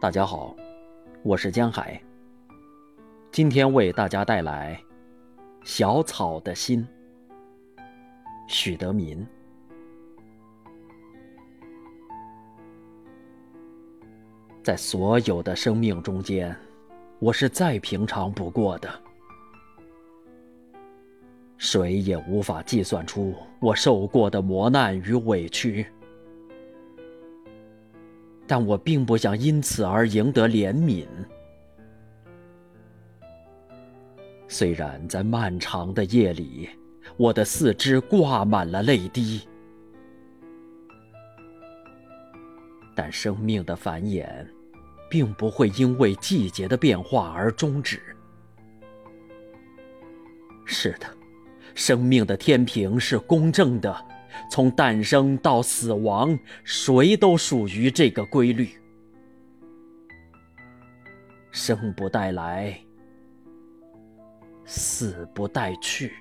大家好，我是江海。今天为大家带来《小草的心》，许德民。在所有的生命中间，我是再平常不过的，谁也无法计算出我受过的磨难与委屈。但我并不想因此而赢得怜悯。虽然在漫长的夜里，我的四肢挂满了泪滴，但生命的繁衍，并不会因为季节的变化而终止。是的，生命的天平是公正的。从诞生到死亡，谁都属于这个规律。生不带来，死不带去，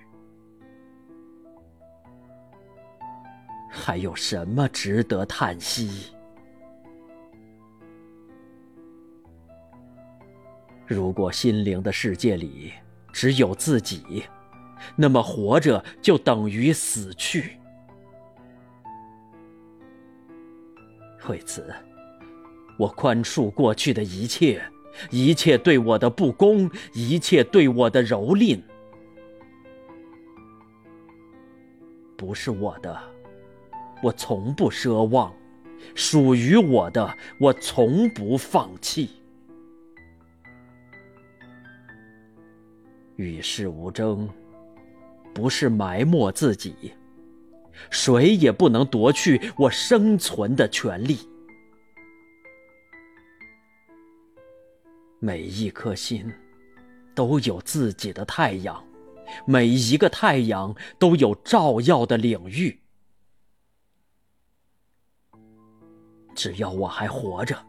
还有什么值得叹息？如果心灵的世界里只有自己，那么活着就等于死去。为此，我宽恕过去的一切，一切对我的不公，一切对我的蹂躏。不是我的，我从不奢望；属于我的，我从不放弃。与世无争，不是埋没自己。谁也不能夺去我生存的权利。每一颗心都有自己的太阳，每一个太阳都有照耀的领域。只要我还活着，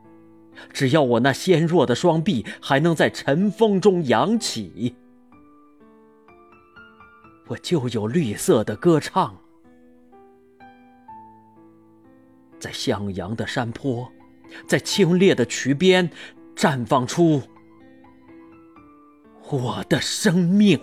只要我那纤弱的双臂还能在晨风中扬起，我就有绿色的歌唱。在向阳的山坡，在清冽的渠边，绽放出我的生命。